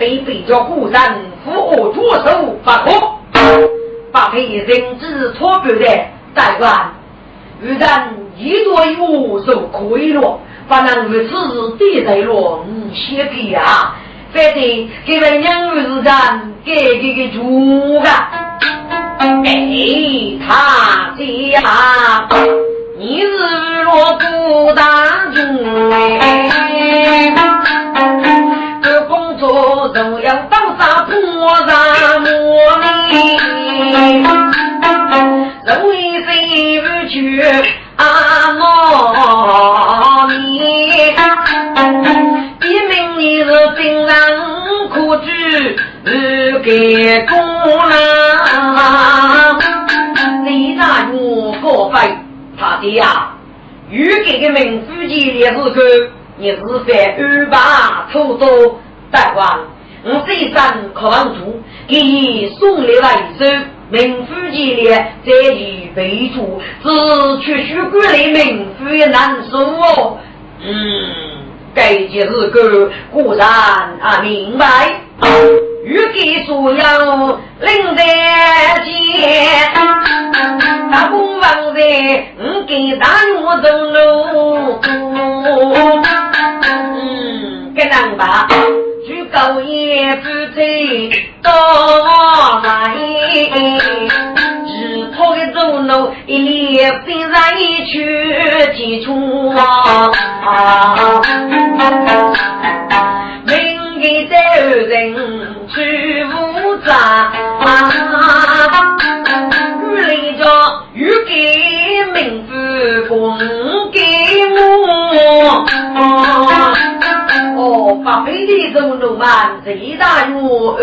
非被着古人扶我左手不可，不配人之错别的代官。如然一多一无受亏了，不能如此对待了五些皮啊！反正给了两日时间，给给给主个，给他家，你日落不大军哎，这工作都要到啥破啥磨哩，容易飞不去啊莫你。一名你是兵人可知是给公啦？你那如何飞？他的呀，预给的名书记的时候，你是在二八初多大官，我这生可望住，给你送来了一首名书记的在于备注，只缺许管理名书也难受哦。嗯。该件事个固然啊明白，欲给所有领得见，大公王在唔给大我走路，嗯，该难吧？举高也不退到来。我的走路一列兵然一去几处啊！明日的人去无扎，雨来着雨给名字供哦，八百的走路慢，最大路二。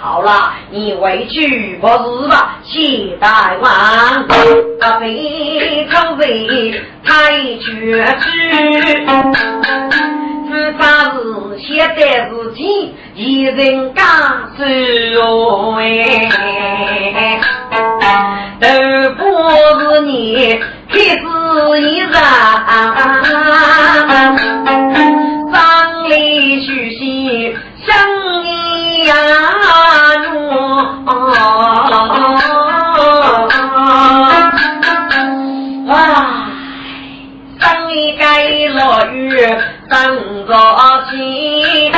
好了，你回去不是吧？谢大王，阿非常为太绝知，自发是现在自己一人干事哦哎，都不是你开始一人，里虚心生意呀。啊！生一该落雨，生着气，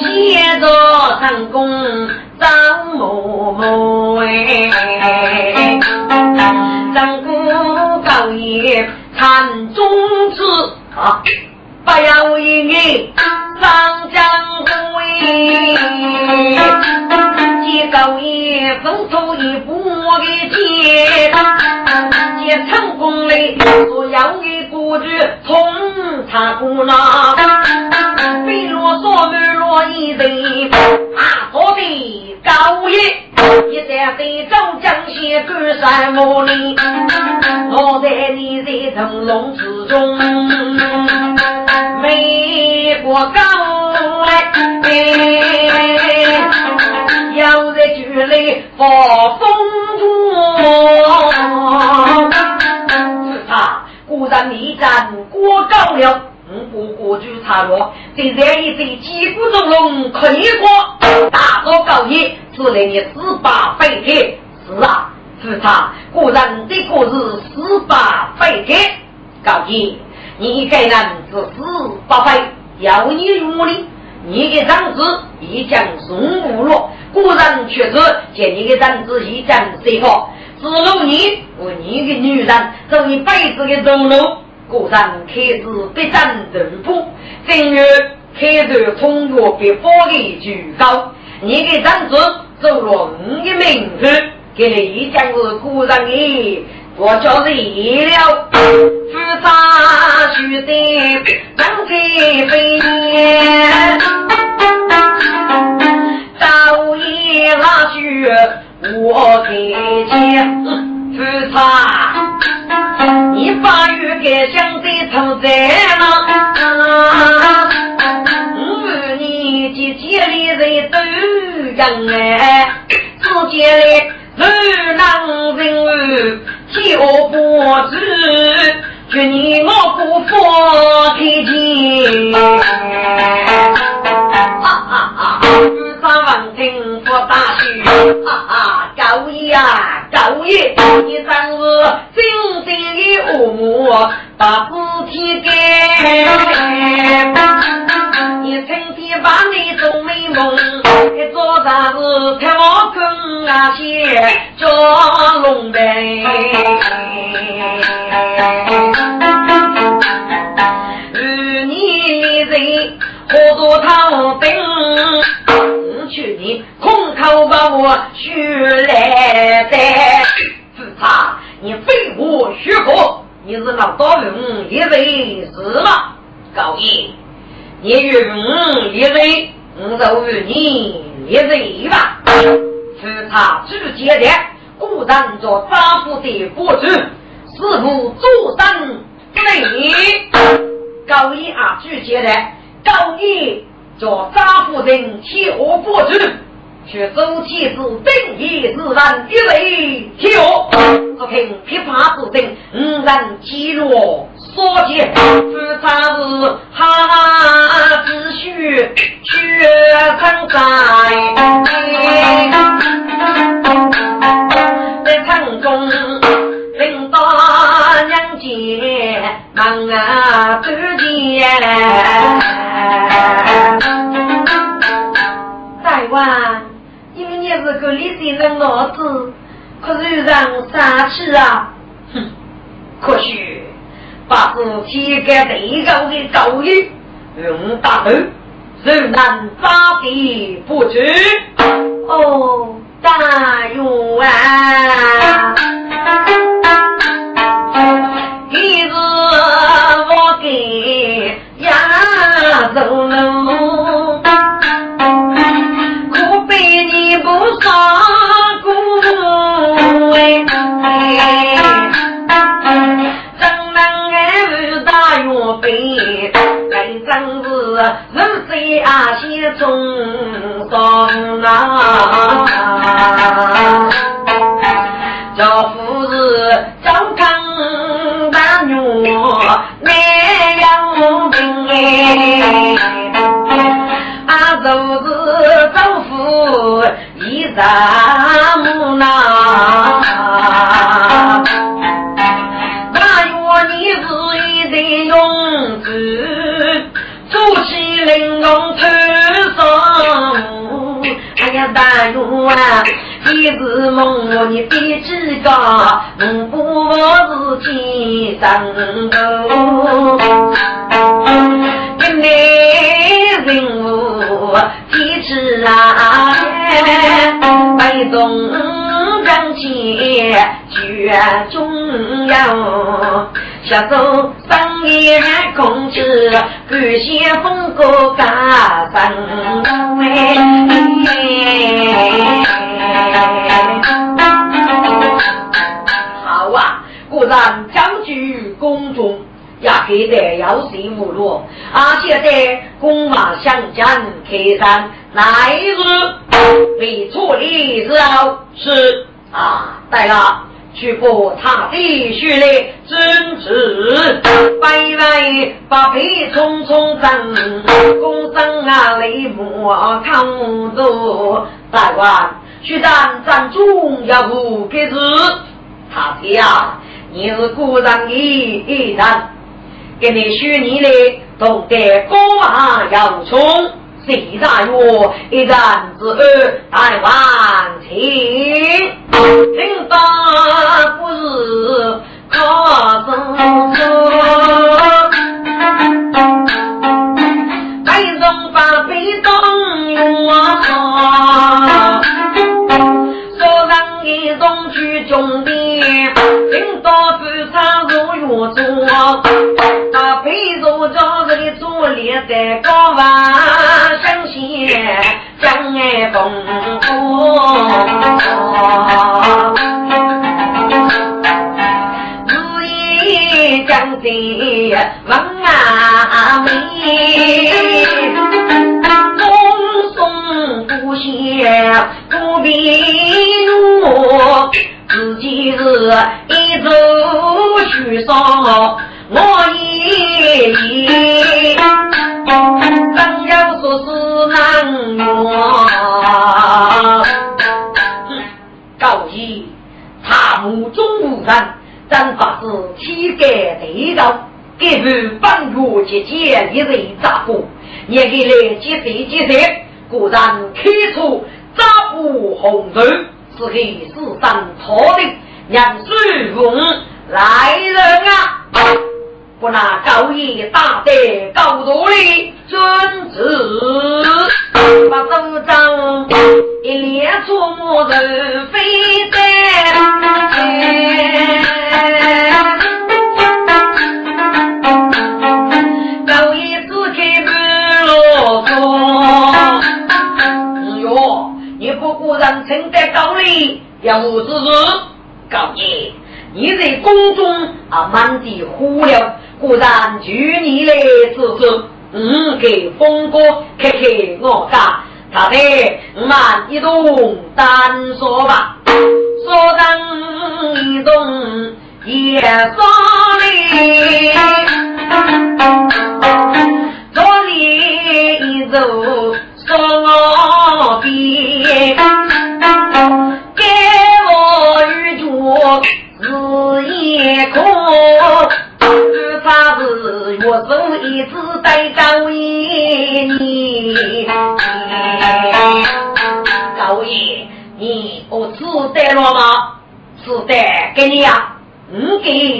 写着成功张某某，张公高业参中子啊。不要一你上江归，结高一分出一步的街，结成功嘞，所要的故居从他过那，飞罗嗦满罗一人，啊，做的高一，一在非洲江西干山木里，我在你在腾龙之中。美国高来，要在局里发风烛。是他果然力战过高了，五不过就差了。现在一对击鼓中龙可以过，大高高一，只能你四八飞天。是啊，是他果然的个是四八飞天，高一。你一个人是死不废，要你如你，你的长子已将送无了，故人却是见你的长子已将谁好，只如你和你的女人做一辈子的荣禄，果然开始必战斗不，正月开始通过别发的举高，你的长子做了你的名字，给你将是果然的我就是一了，负责须得张开飞，早已拉去我给钱，负责你把玉给想的头在哪？我你姐姐里人都人哎，只见嘞人郎人就。不知，祝你我不负天经。哈哈哈！五三万听不大虚，哈哈！高爷啊，高爷，你真是真正的恶魔，把子天给。你成天把你做美梦，一早上是看我跟啊些叫龙背。与你人何多讨定？去年空口把我学来的，是他，你非我学过，你是老大人一人是了，高义，你与我一人，我就与你一人吧。是他直接的，故当做丈夫的国主。师傅做生累，高一啊拒绝的，高一叫张夫人替我过去，却周妻子定义自然一类替我，只听噼啪之声，五人击落所见，这才是哈子须血成灾，在城中。忙啊，多钱？大王，因为你是个理性的老子，可是让杀气啊！哼，可惜把自己给最高的高义用大头，仍难发的不知。哦，大王。走路，可悲你不杀过哎！真能挨大岳飞，真是人在阿西中上啊！叫夫子张康大女不是天生的。一男人物，天之啊，被动人间绝重要。下走商业空气，感谢风哥加分好也黑得有心无路。而且在公马相见开山，来日没错的时候是啊，对了。去过他的序列真挚，白来把皮匆匆挣，公生啊泪目看不住。大官，去战战中要不给字，他的呀，你是古人的一人，给你许你的懂得高昂要冲。谁大约一人之二，大王请，听大不是靠生说，白中把背当用啊，一人扎过，也给来几岁几岁，果然开出扎不红头。是给世上错的让水翁来人啊！不拿高义大得高度的君子，把手掌一连搓磨人飞高人称得高礼，要我之日高爷，你在宫中啊满地呼了，果然据你来之事，嗯，给风哥开开我家，他的慢一动单说吧，说当一动也说理，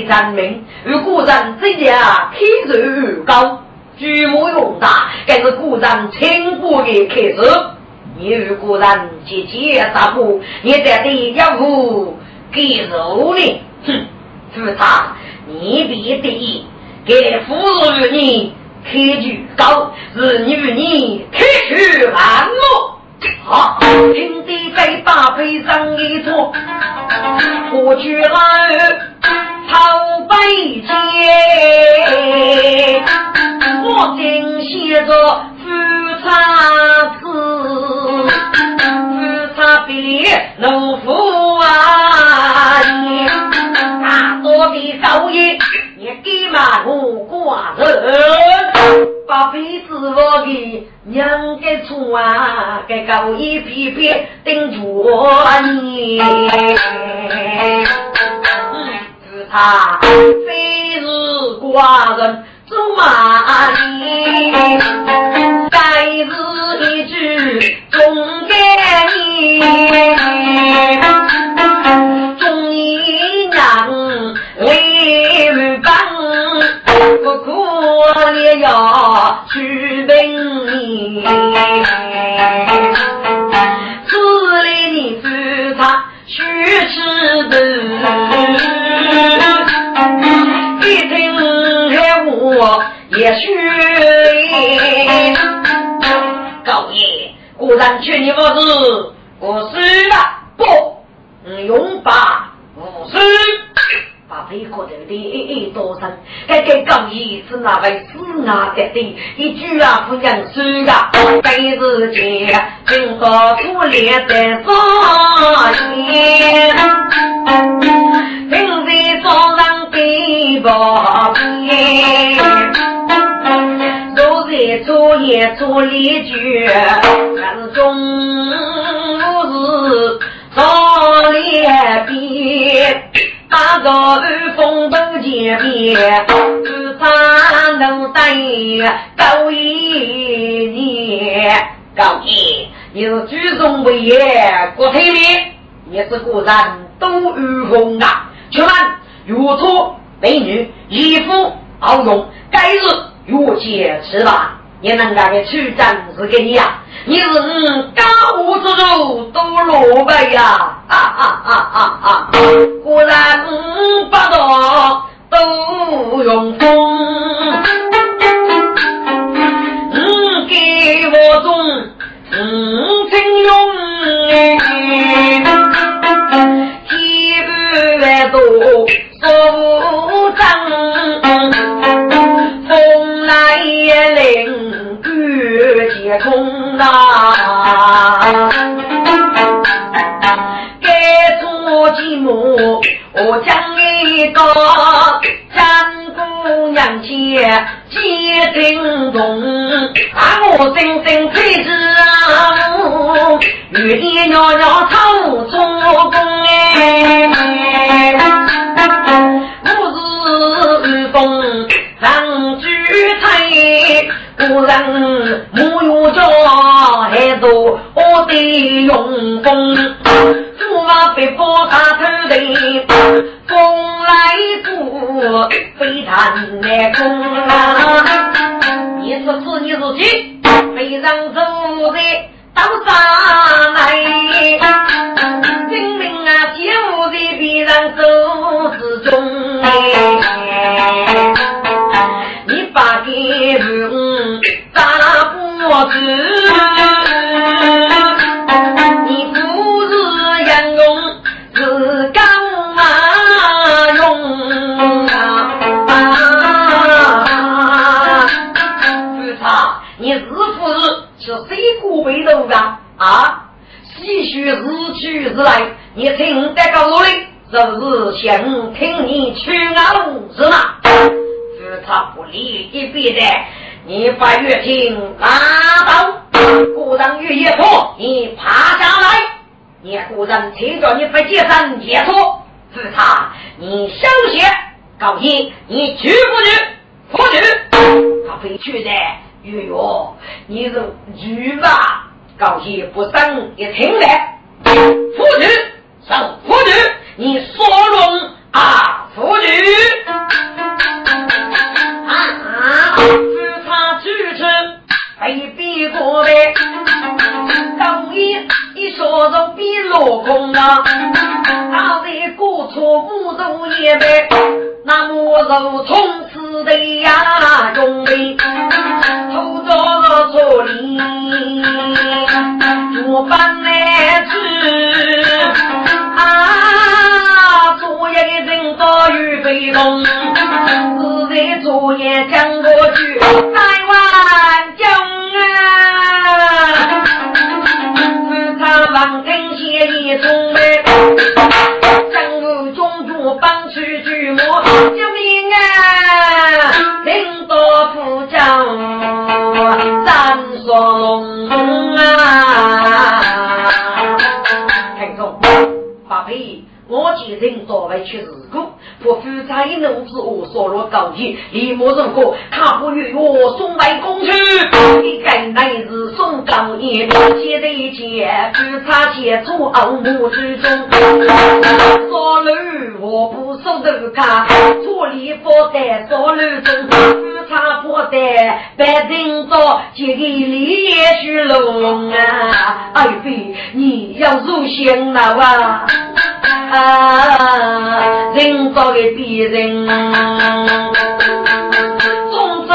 人民，如果人这样天寿高。举目用大，这是古人清过的开始。你与古人结结杀过，你在地要不给肉呢？哼，是他，你必第一，给俘虏你开局高，是你与你开去安乐。好，平地在大背上一座，过去来。朝北街，我正写着富察子，富察比农夫啊，大多的高爷也给嘛我寡人，把被子我给娘给穿啊，给高爷皮皮顶住你。他非是寡人走马里，该是一句忠肝义，忠义娘为帮，不可也要去等你。那位死啊的的，一句啊不认输啊，被子姐经过苦练的发言，平日早上给报平，昨日昨夜做离句，暗中是早练边。那个二风都见面，只差能带高一年。高一，你是举重为业，国体面，也是果然都有风啊。请问，如初美女衣服好用，该日越节吃吧。也能干的出战是给你呀，你是嗯高屋之主都落败呀，啊啊啊啊啊！果然嗯不多都用功，你给我种。五斤用哎，天不万多说不风来也凌雨皆空啊，该做寂寞。我将一个三姑娘接接听中，把我真真推子啊，玉帝娘娘唱做工哎，古人木有家还做我的用功。马被波打头的，风来过，飞弹来空啊！你说是你自己，非常走的到上来，证明啊，节目的必然走之中哎！你把给人打不子。回头啊啊！细许日去日来，你听得个努力，就是想听你去啊是吗？只差不离一边的，你把月听拉倒。故人月夜错，你爬下来。你故人听着你不接上解脱，只差你休息。高兴，你去不去？不去。他非去的。月月，你是女吧？高兴不生一听来，妇女上妇女，你说龙啊，妇女啊，只差举止被逼过的，高一一说着比落空啊，大在过错无度也白，那么如从此的呀，中备。偷着做礼，做饭来吃啊！做一个人早有被动，自在作业讲过去，再晚你从来，江湖中主帮去我，救命啊！领导副将。三双啊！听众，发配。我见人多为去事故，不负责一怒之我所落高义，李某人过，他不与我送来公去。你该乃是送高义，写的一切只差写出傲目之中。说路我不送的卡，处理不得说路中，只差不得白人做几个李也许龙啊！哎飞，你要入仙了啊！啊，人造的别人，中走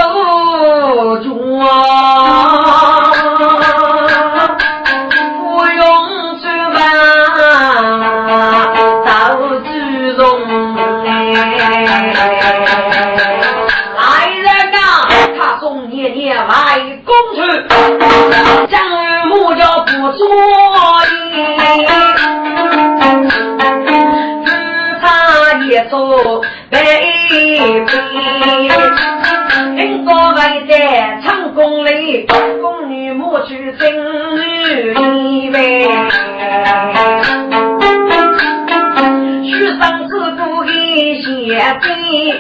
中啊，不用去问，到之中来人呐，他送年年来公去，将木叫不错一座北碑，听说还在成功里，宫女莫去争女呗。许生子不给写碑，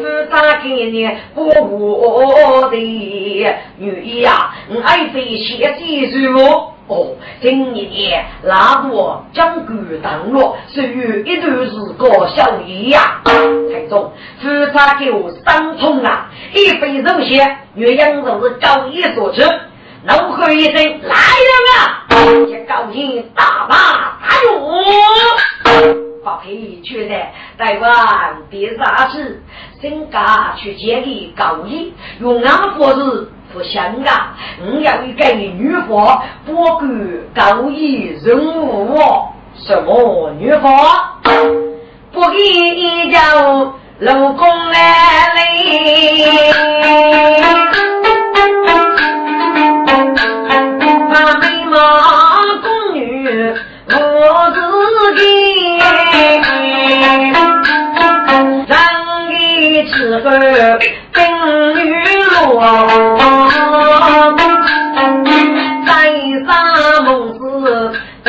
是咋给你不我的女呀？爱妃写几句哦。哦，今年拉我将官当落，属于一段时光小姨呀。台中夫差给我三通啊，一杯肉血，岳阳都是高一所吃，怒喝一声来人啊！高兴大马大勇，不配觉得台湾别杀事，身家去建立高义，用俺佛子不行啊！我、要一个女方，不够高一人物我什么女方？不给叫老公来嘞！妈咪妈。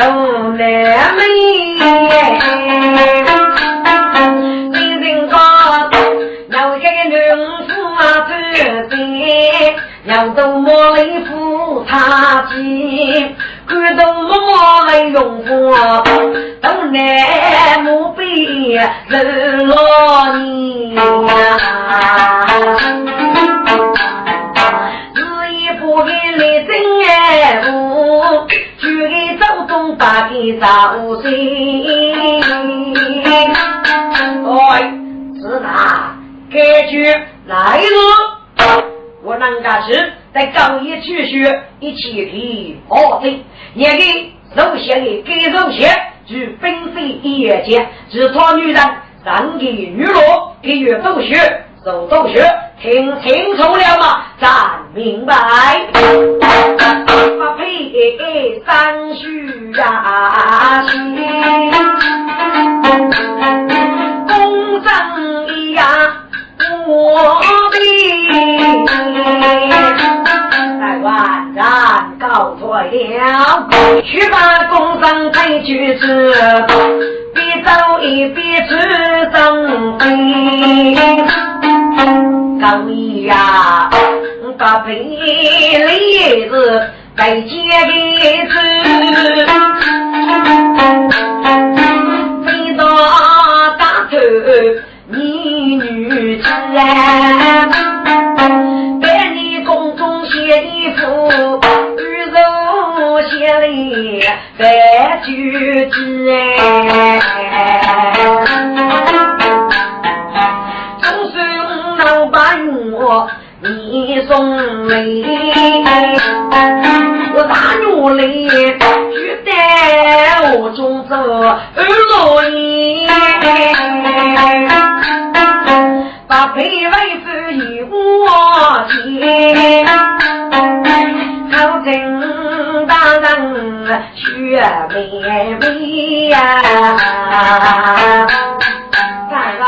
子都难寐。两都莫来扶他进，感动莫来用火，都难莫比人老年。日给早岁。哎，是哪？该句来了。我能家是在高一去学一起提好的，也给首先的给首先就并非一件，只托女人上给女罗给予同学受同学听清楚了吗？咱明白。不配三叔呀啊，公正一样。我的在万山告错了，去把工商推去吃，别走一别出生非。高一呀，把赔礼子再接一次，飞到大头。你女子啊，写一幅玉肉写里白句子哎，总算能把我你送来，我大努力去带我中走二罗衣。把配为夫与我结，好正大人却美美呀！大人，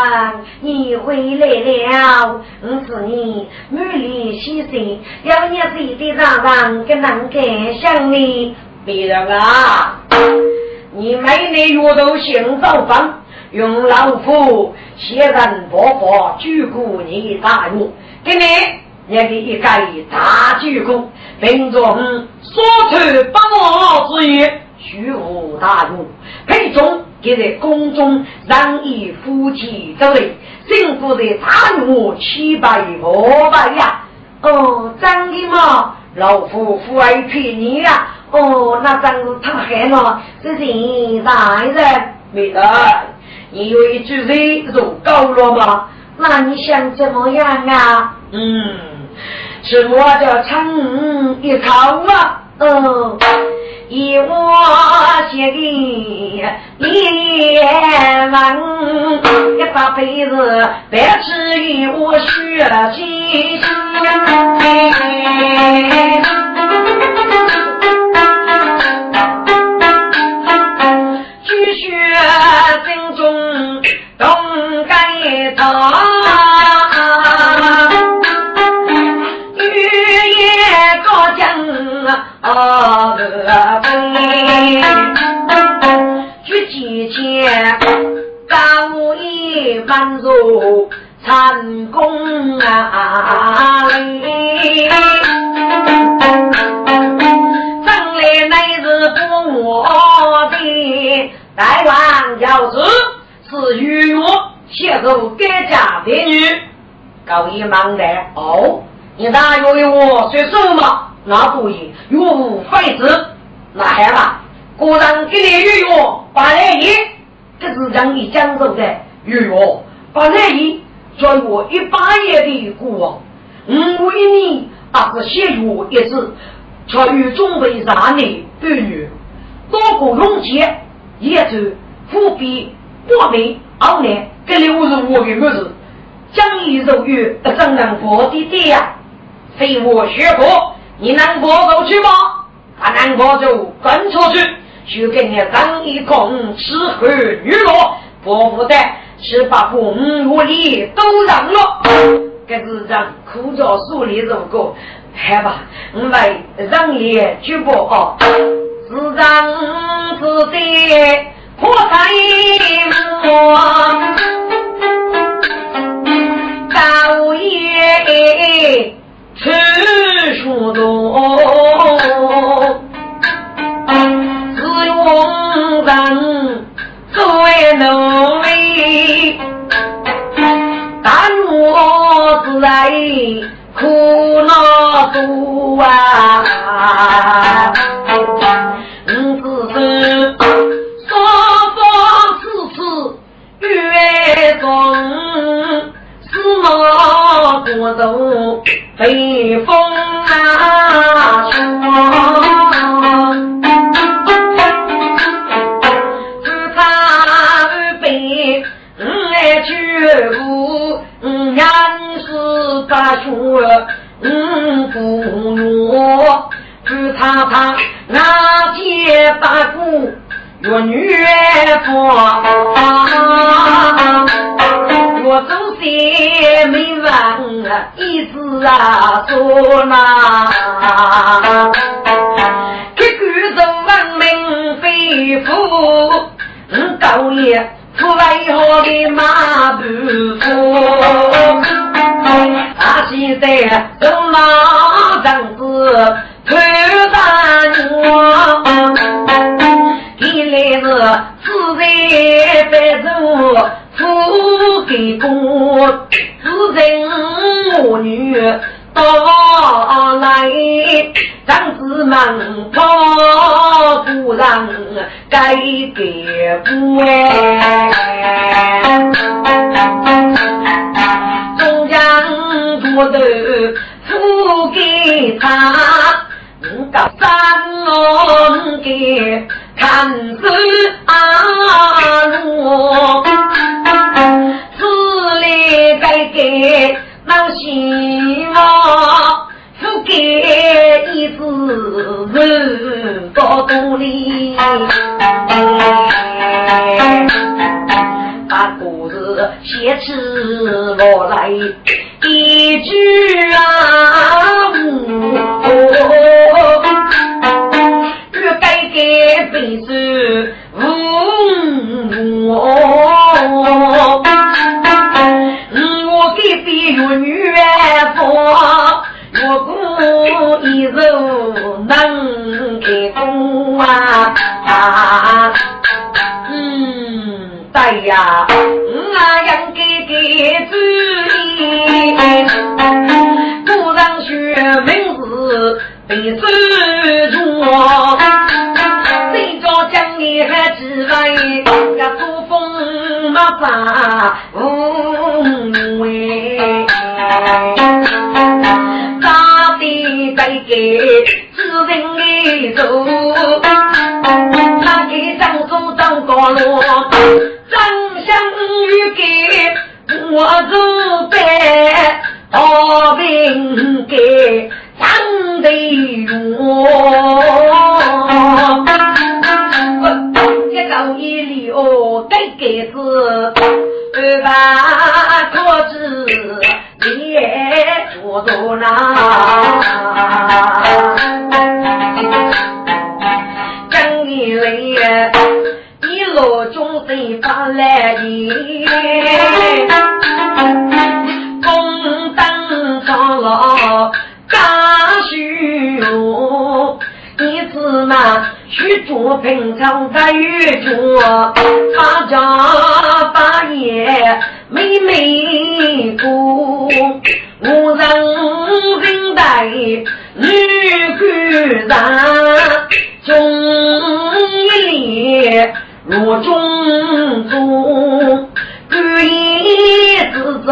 你回来了，我是你满脸喜色，要你自的大人跟能感想你。别人啊，你没那月头行走方。用老夫先人伯伯鞠躬你大怒，给你也给一个大鞠躬，并众说出不我之言，虚无大怒，配中给在宫中让以夫妻之位，幸福的大怒七百五百呀！哦，真的吗？老夫父爱陪你呀！哦，那真是太好了，是人大人没得。你有一句嘴肉高了吗？那你想怎么样啊？嗯，是我的唱一套啊。嗯，以我写的言文，一把辈子白痴与我学习。啊！举几千高一满足成功啊！将来乃是不我的台湾教子，是与我协助改嫁的女。高一忙的哦，你大约为我说什么？那不行，岳父废子，那好了，果然给你玉我把来你这是让你享受的。哟，把来意叫我一八年的国王，五为你把是写入一次，却与中为啥呢？儿女多过龙杰，也就虎比八妹二年，这六十五个儿子，讲义肉月怎能过的爹呀？非我学过，你能过走去吗？他能过就跟出去，就给你当一空吃喝娱乐，不负的。是把公屋里都让了，这是让苦着树里如果好吧，我们让也举报哦，是让自己破财魔，吃书多，自用人作为奴。我在苦恼多啊，我只是双方次次月中，是我孤独被风啊吹。把学嗯不弱，只怕他那些八股越女方，些没完一直啊说那，这个是文明非富，嗯高烈。出来以后的马步夫，他现在走马张子推单我，原来是自在白走富给公，自称我女。到来，长子们跑不让改革不哎，中央多头付给他，到三龙给看子阿罗，此里改革。老希望不给一子人多独立，把故事写起落来一句啊，越改革本是我。有女佛，我故一手能开工啊！嗯，对呀，我应该给主意，不让学名字被尊重。谁叫将你还只为个作风没法给知人的走，他给张祖当高罗，张相玉给我做白，好兵给张队荣。一到一里哦，该给子二把桌子。也做做那，主平常的玉镯，他家大爷妹妹姑，我人认得女姑人，中一脸若中珠，孤一子走，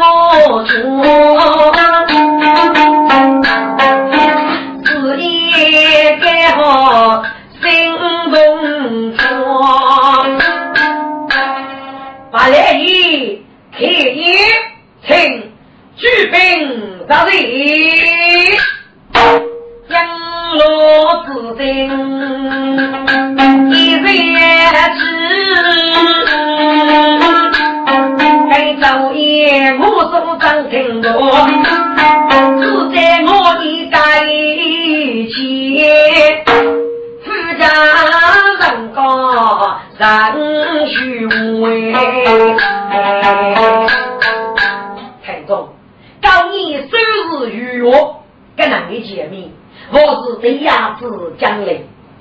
我出。兵到阵，杨罗子定一人知。昼夜我手掌听过，只在我的在前，夫家人高人虚伪。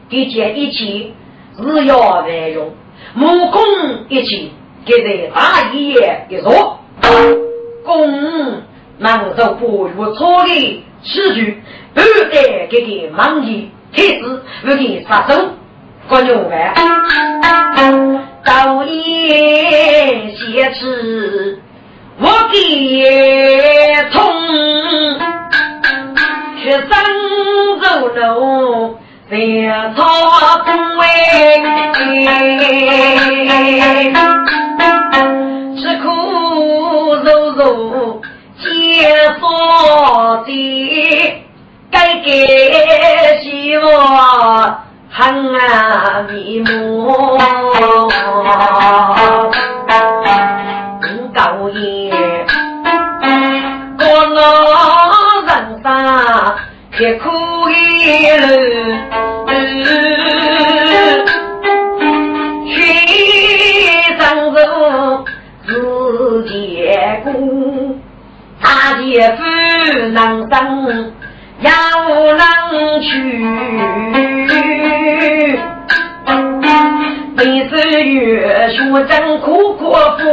的，一见一起，日要内容，目空一起。给在大爷一说，公能受不如错的此举，不得给给忙的天子为你杀手，关牛饭，早夜写词，我给通，却生走路。别草不为，吃苦受辱皆所的，该给希望恨啊迷蒙，不高兴，过了人生却苦一路。也不能登，也不能去。每次月学真苦苦佛，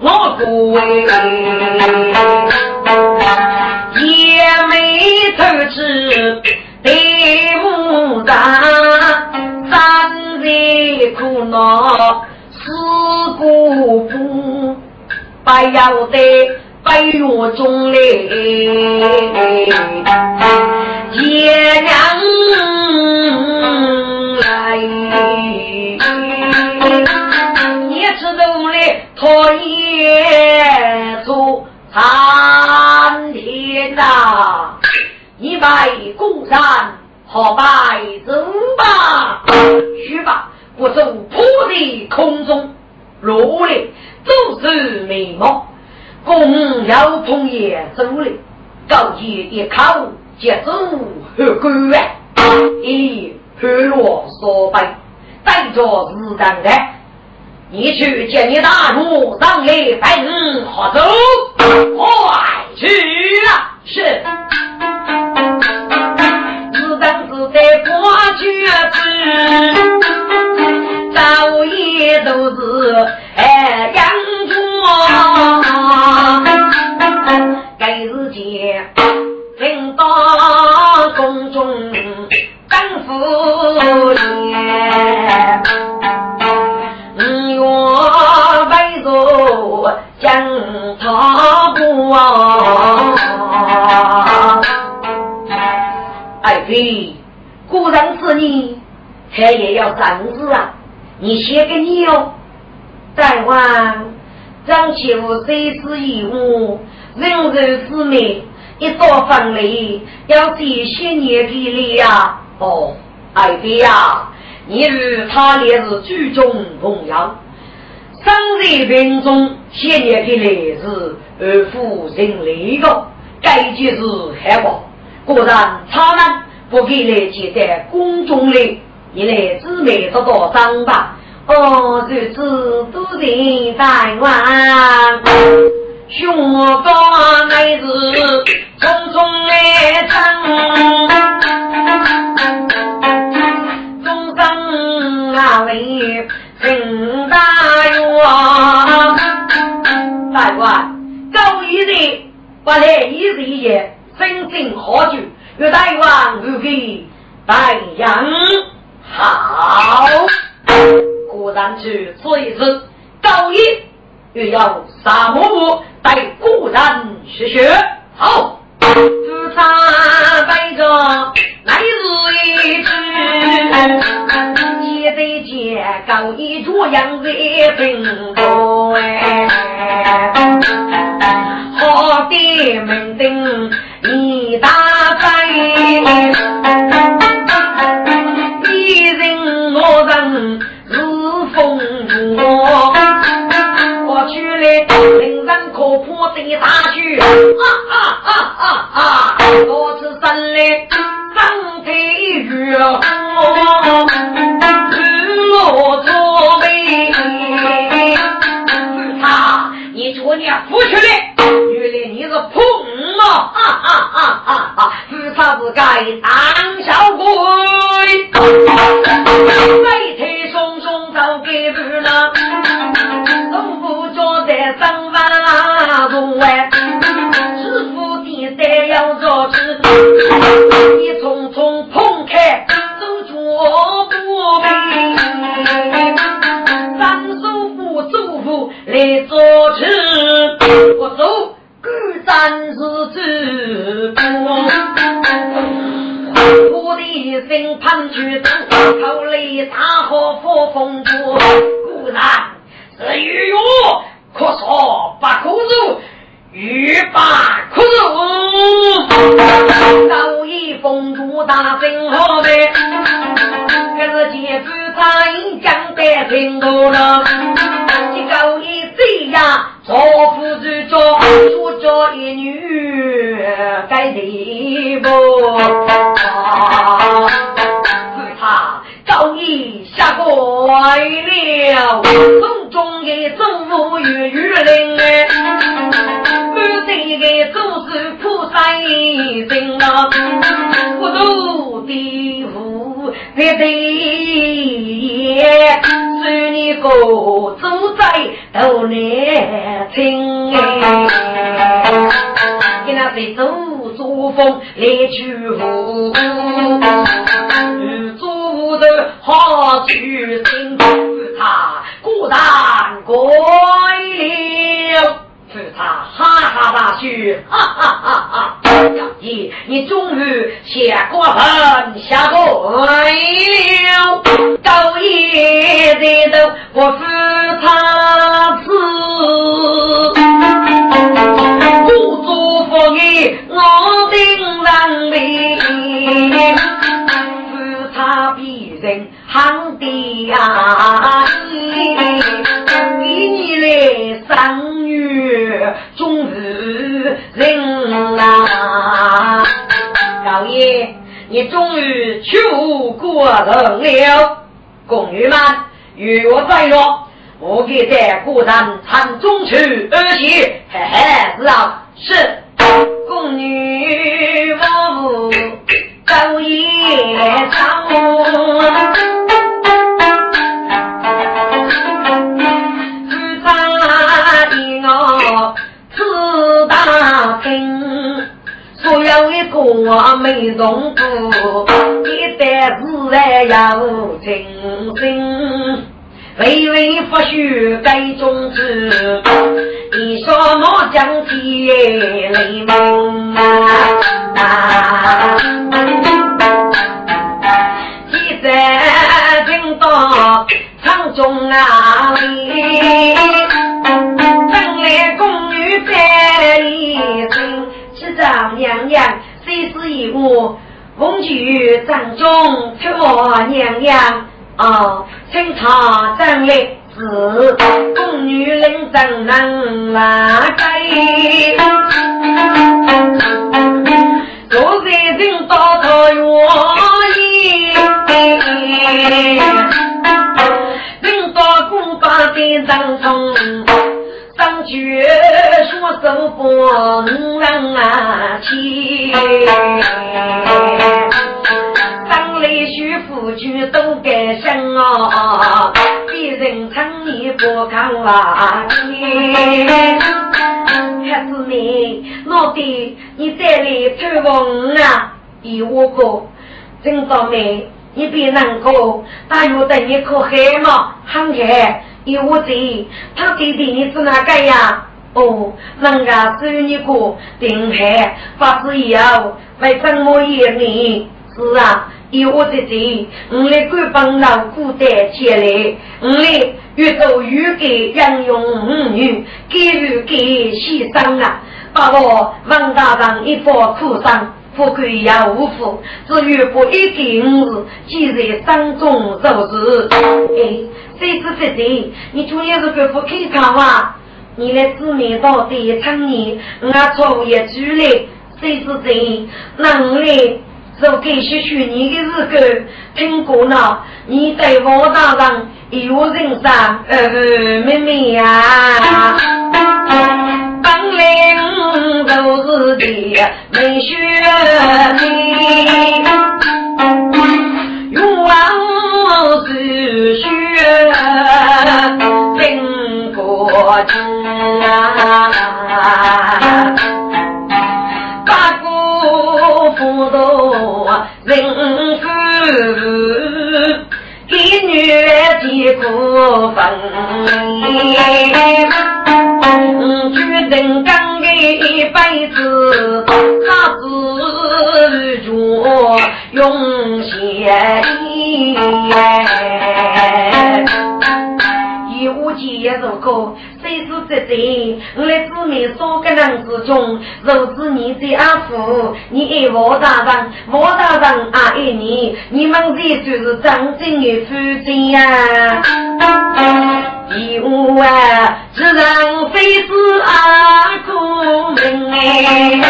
我不为，也没偷吃对不上，三日苦恼思故不，不要得。白月中来，爷娘来，你知道嘞？讨厌做苍天呐，一拜公山，好拜走吧，去吧，我走铺在空中，落来都是眉毛。公要同也走了，高举一口接走何官啊？一何罗所背，带着日干的，你去见你大奴，让来本好走，快去啊！是，日干子在过去子，早夜都是哎养着。听到宫中等夫年，五月为着将他过。爱妃，果然是你，他也要生日啊！你写给你哟，再望张秋虽是义务，人人是美。一到分离，要这些年的礼呀！哦，爱妃呀，你与他也是举重同样，生在兵中，千年的礼是二夫人礼的，该就是害我。果然他们不给来接待宫中的，你来姊妹多多张吧。哦，日子都在台雄高乃是匆匆来征，终生啊为陈大元。大官高一的不来一日夜，身经好酒，与大王如给大洋好。果然去此一次高一。又要沙漠木带古人学学。好，自杀背着来日一句，也得见高一这样子听过哎，好的门定一大灾，一人我人令人可破的大曲，啊啊啊啊啊！多次生来张飞玉，日落作美。他，你出你扶出来，原来你是碰嘛？啊啊啊啊啊！自杀是该当小鬼，背腿松宰都难听哎，给那谁走作风来去福，祖的好去心他。孤单过了，扶他哈哈大笑，哈哈哈哈！你你终于下过分下过了，高一的都我扶他子，不祝福你我定让你，扶他必人。行的呀，比你来三月终日人啊！老爷，你终于求过人了，宫女们与我在落，我给在古山唱中秋二喜，嘿嘿，是啊，是宫女我走夜唱。一个美容过，一代自然有精神，微微不许改种子，你说我将天雷鸣啊！记得听到唱中啊里，正来宫女拜一声。丈娘娘，虽是一我，奉举丈中出我娘娘。哦，请他站立，是宫女领正能来给。昨日听到他愿意，听到古巴的张冲。上绝说手不能啊起，当来许夫君都该生啊，别人称你不看啊你，还是你老弟，你再来偷风啊！比我哥，真倒霉，你别难过，大约等你可黑嘛，很黑。有我这，他弟弟你是哪个呀？哦，人家是你个定海发誓以后会怎么演你？是啊，有我这这，我来管帮老古代前来，我来越走越给养用五女，给予给牺牲啊！把我王大人一番苦伤。富贵也无福，只有不一定是积在当中受事。哎，谁知这谁？你昨天是个不开场吗？你来指名道姓唱你，我错也举来，谁是谁？那我来就给些许你的日子听过了，你对王大人有人伤，呃，妹妹呀。本领都是的没学历，勇往直前拼过劲啊！八股辅导人夫，给女的苦分。决定干的一辈子，他自觉用心。一无钱如果谁是这这？我来指明三个人之中，若是你最阿福，你爱王大人，王大人爱你，你们这就是真正的夫妻呀！一无啊，只人非是阿公人哎，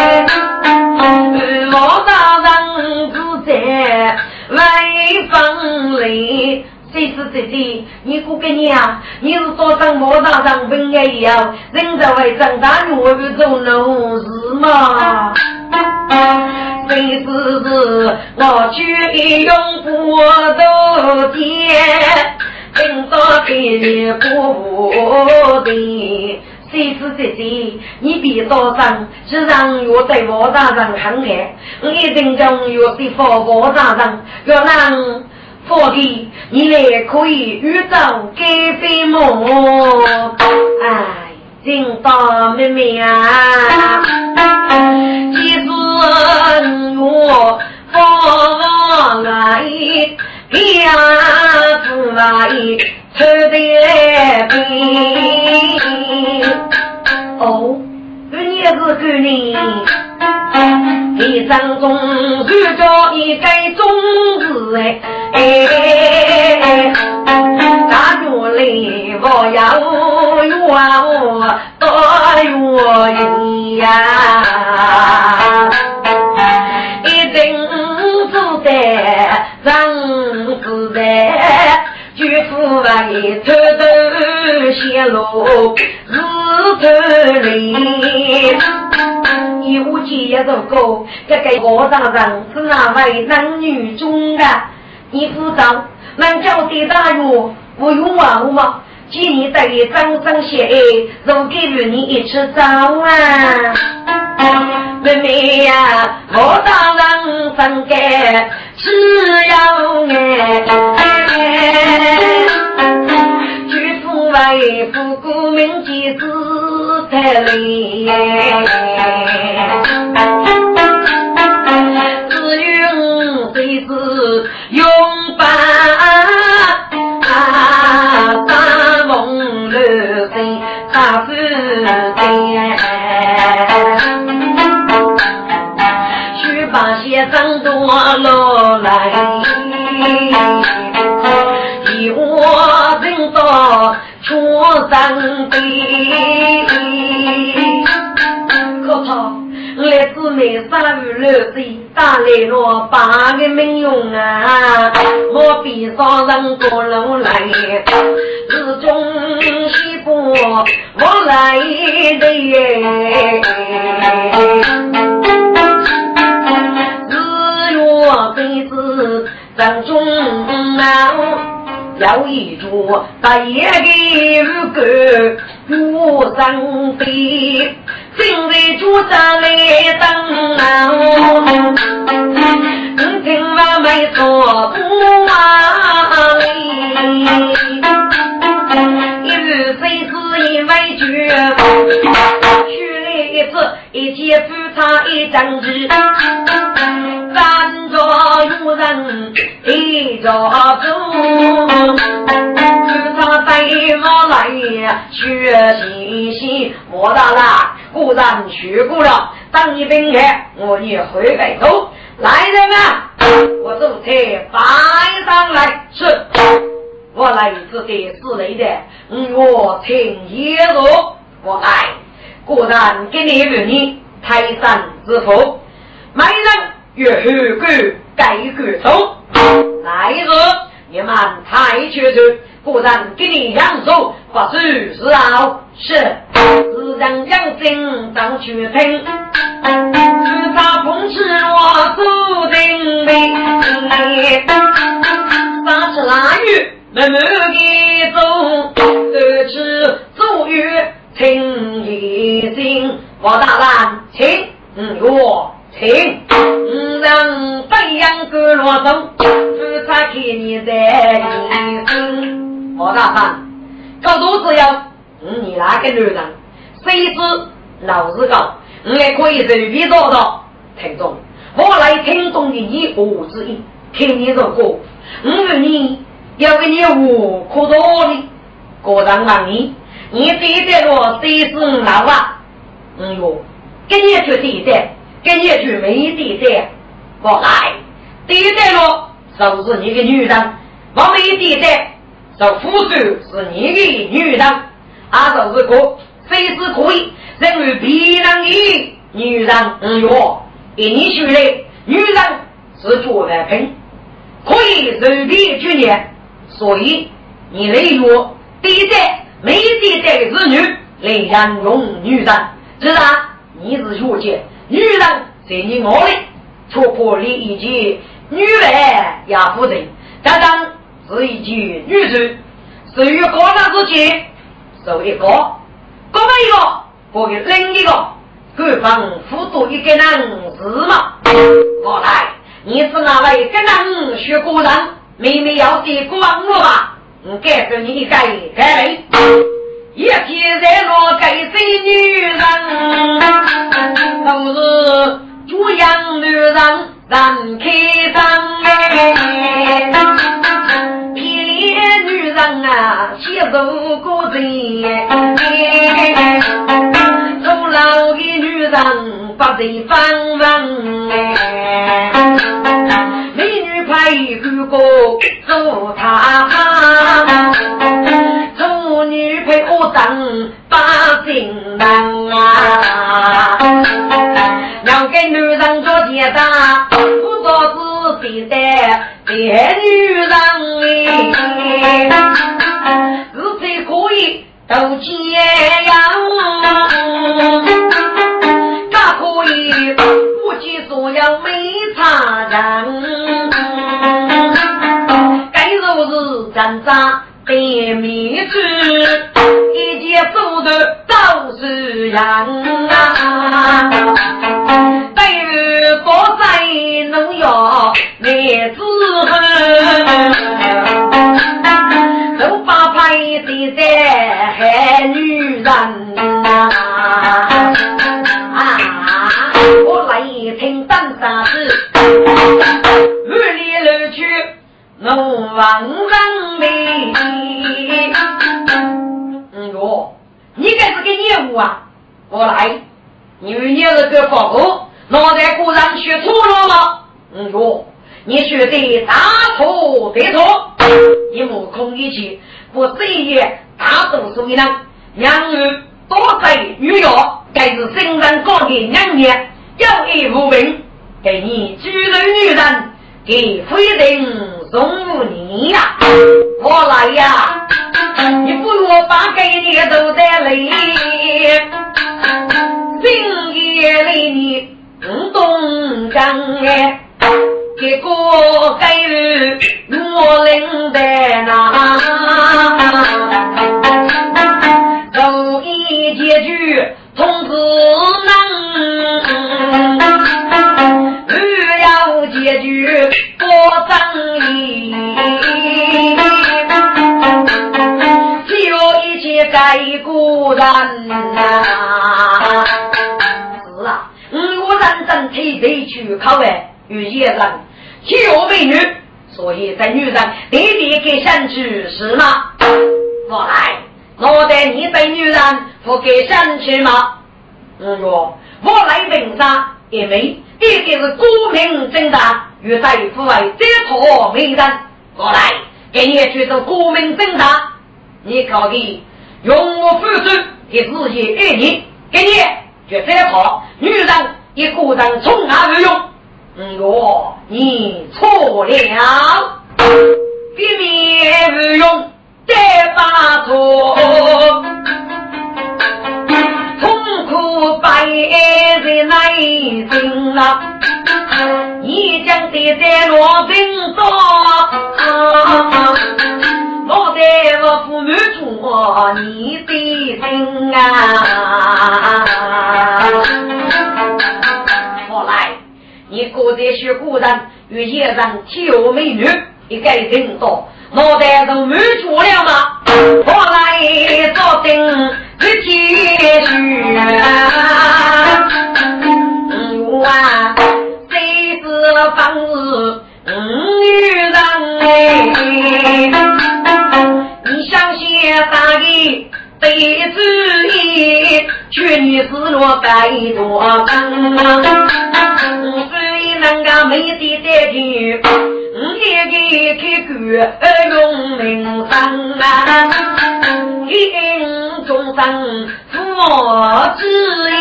王大人自在威风里。谁是自己？你姑给你啊？你是早上莫大上本来要，人在外长大路不走路是吗？谁是是我去用不到天，听到给你不的。谁是自己？你别早上，就让我对莫大人看看，我一定将我的佛莫大人要让。佛弟，你来可以遇到该飞梦。哎，金大妹妹啊，几时我放来？呀，子来抽的兵。哦，你也是个人。一生中遇着一个种子哎，大月里我要愿我多愿呀，举夫为偷偷泄露日头里。你无计也如果这个和尚人是哪位男女中的？你知道能叫的大约不用问吗？今年得张张写，如给与你一起走啊！妹妹呀，和尚人分开只有爱，举夫为不顾名节子。太累，只用谁是用把大梦流水大富贵，去把些生多落出生地。来自梅沙雨流水，打来了八个名用啊！我比上人过路来，日中西坡我来的，日月飞子正中啊！有一株白叶的乌龟，我准备准备煮汤来当汤。你千万没错过啊！你一碗粉丝一碗粥。一介夫差一张纸，站着有人一着走，夫差带我来学习习，莫大啦，果然学过了。当一兵来，我也回来头。来人啊，我走车摆上来，是我来自的是雷的，我请耶路，我来。果然给你问你泰山之福，每人越后过盖过头。来日你们太绝走，果然给你养手，不是是好，是自然养精当全听。自打风驰我走定位，三十腊月慢慢的走，得知走月。请一进，王大郎，请，我请，让北洋哥罗中，只差给你的一声。王大郎，搞？肚子要，你那个女人，谁知老实讲，你也可以随便做到。听众，我来听懂的你何之意？听你这歌，我问你，要给你无可多的，个人问你。你对待我谁是老啊？嗯哟，跟你去对待，跟你去没对待，我来对待了，就是你的女人；我没对待，就付出是你的女人。啊，就是个谁是可以认为别人的女人？嗯哟，给你说的，女人是做完品，可以随便去念，所以你例如对待。没地带的子女来养用女人，知道？你是学姐，女人在你窝里，戳破你一句女儿也不对，当当是一句女子，至于高难之间，受一个，高了一个，或给另一个，对方辅助一个人是吗？我来，你是哪位跟人学古人？妹妹要学古文我吧？我改给你改改嘞，一天在落改谁女人，都是主养女人人开张哎，偏恋女人啊，携手过日哎，做老的女人不得放任哎。派一个做他，做女配我当把心人啊！要给女人做结搭，不做自己的别女人哎，日子可以都这样，咋可以不计所要没差人？站长白面子，一切做的都是人啊！对于国在农药来之后，都把派的在害女人啊！我来听张三子，日里日去。我望人美，嗯哟，你这是个业务啊！我来，因为你是个报告，脑袋果然学错了吗？嗯哟，你学的大错特错，一目空一切，我这一页大多数人养育多在女药，该是生人高的两年，有爱无病，给你举人女人给夫人。送你呀，我来呀！你不如把给你都在里，今夜里你不动张哎，结果该日我领的那，走一结局通知能，要结局过正义，只有一切改故人呐。是得去考外与野人，求美女，所以在女人弟弟给上去是吗？我来，我带你在女人不给上去吗？嗯，我来问啥？也没，弟弟是光明正大，与在府外这套美人，我来给你去做光明正大，你搞的用我付出给自己爱你，给你就这套女人一个人从哪而用？嗯哟，你错了，别面不用再发错，痛苦白在内心啊，你将的在罗宾多，我在我父母做你的心啊。后来，你过这些古人与野人求美女，一个人多，脑袋都满足了吗？我来做定一天去啊！啊，谁是方是女人哎？你相信大义？对主意，却女子若该多等。所以那个美的的句，一个开口用名声啊，听众生福之意，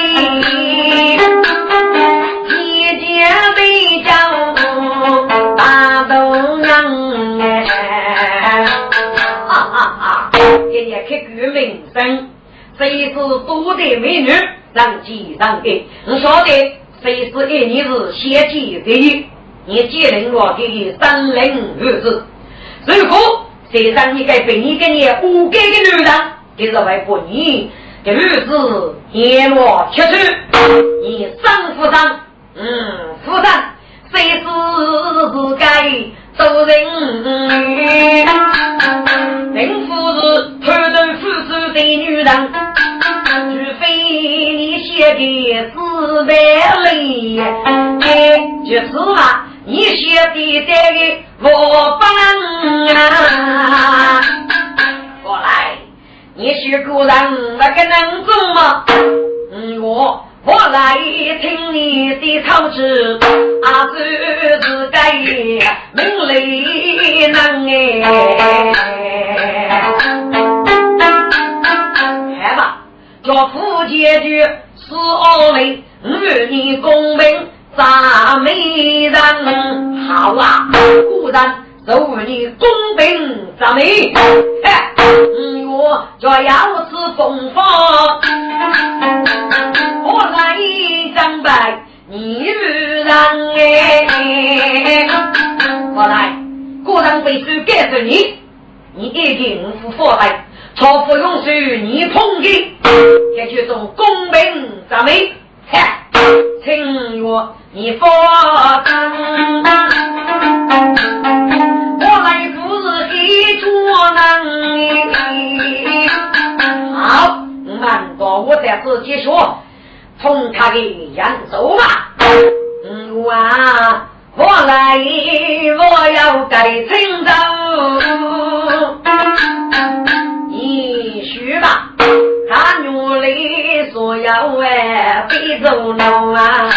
姐姐为将今年开个名声，谁是多的美女，让几让给？我晓得谁是爱你是先见的你，你接令我给你三零二子。如果谁让你该被你给你不给的女人，就是为不你的日子阎罗切出，你上夫上，嗯，夫上，谁是该？做人女，并不是偷偷富庶的女人，除非你写的自白里，就是嘛，你写的这个我帮啊，过来，你是个人那个能做吗？嗯，我。我来听你的操持，阿叔是该名利能哎。看吧，叫福建局是二类，与你公平赞美人，好啊，果然都与你公平赞美。哎，我叫要吃凤凰。我来张白，你如让哎！我来，果然被书盖着你，你一定不服来，超不用书你碰的，这就种公平赞美。嘿，请我你放心，我来不是一桌人。好，难道我在自己说？从他的扬州吧，嗯啊，我来我要改青州，你去吧，他努力所要哎，非走路啊，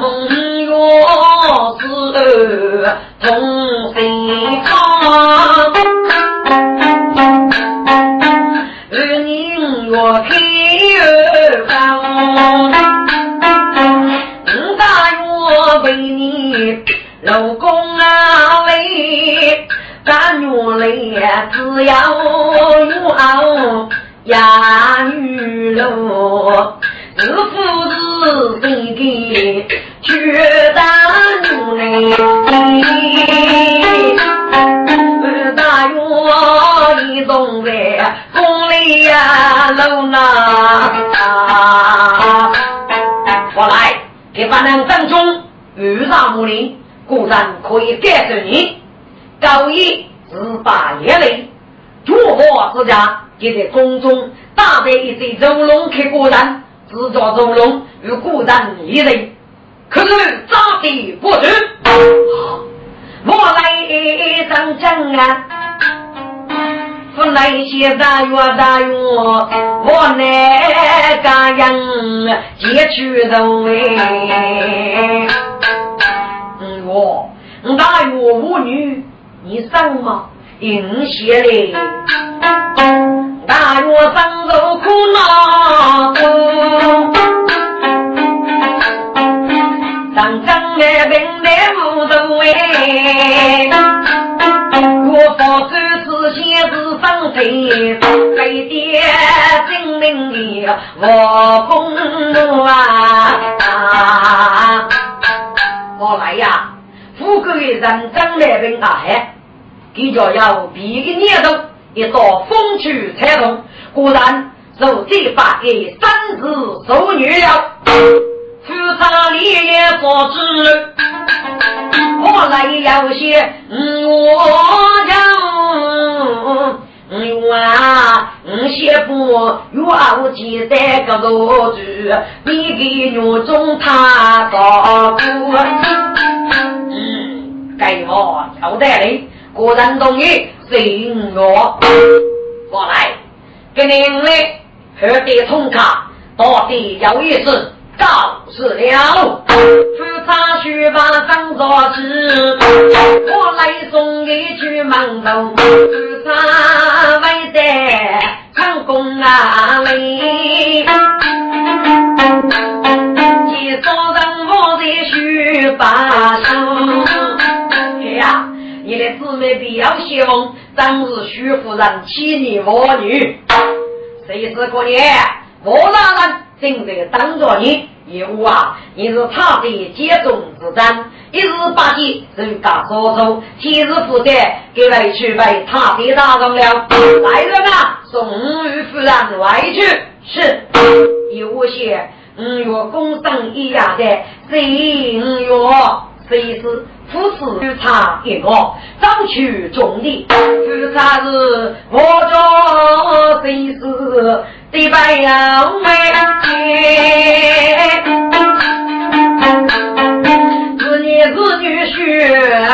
梦月是同心方。二房，五大月为你老公啊为，咱女来只要有呀女喽，是夫是非的全当女来，呀，老啊！我来给把人当中遇上木林，固然可以改善你。高一是把眼泪，如何之家就在宫中打败一些肉龙客果然，自作中龙与孤人一人，可是咋地不知？我来张正啊，不来些大约大约，我乃家人结去头哎，我大约无女，你上吗？应写嘞，大约上受苦恼，上阵来兵来无头哎，我方舟是先是上贼，飞跌金陵里我公路啊，我来呀，富贵人真来兵啊嘿。比较要比个年头，一道风趣彩动，果然如这把给三子受女了。夫差烈也所知，我来有些我讲，我啊，些不要记得个多句，你给女中他高估。嗯，该我交代你。果然同意，信我，我来给你们，喝点通卡，到底有意思，告辞了。出差去把张作子，我来送一句馒头。出差为得成功啊嘞，几早人我在须把手。你的姊妹必要希望，当日徐夫人妻你我女，谁是过年？我大人正在等着你。有啊，你是他的接踵之战，一日八计，人家所说，天日负责给外去为他的大人了。来人啊，送玉夫人回去。是，有些五月工生一样的，谁五月谁是？夫子与茶一个，早去种地。夫茶是我家谁是的白杨梅？子女子女婿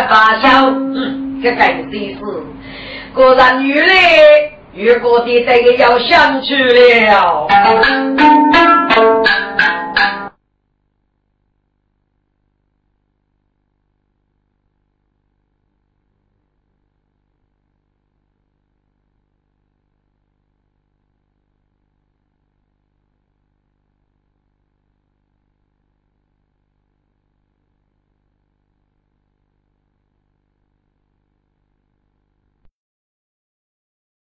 把孝，这该谁是？果然女嘞，越过的这个要想去了。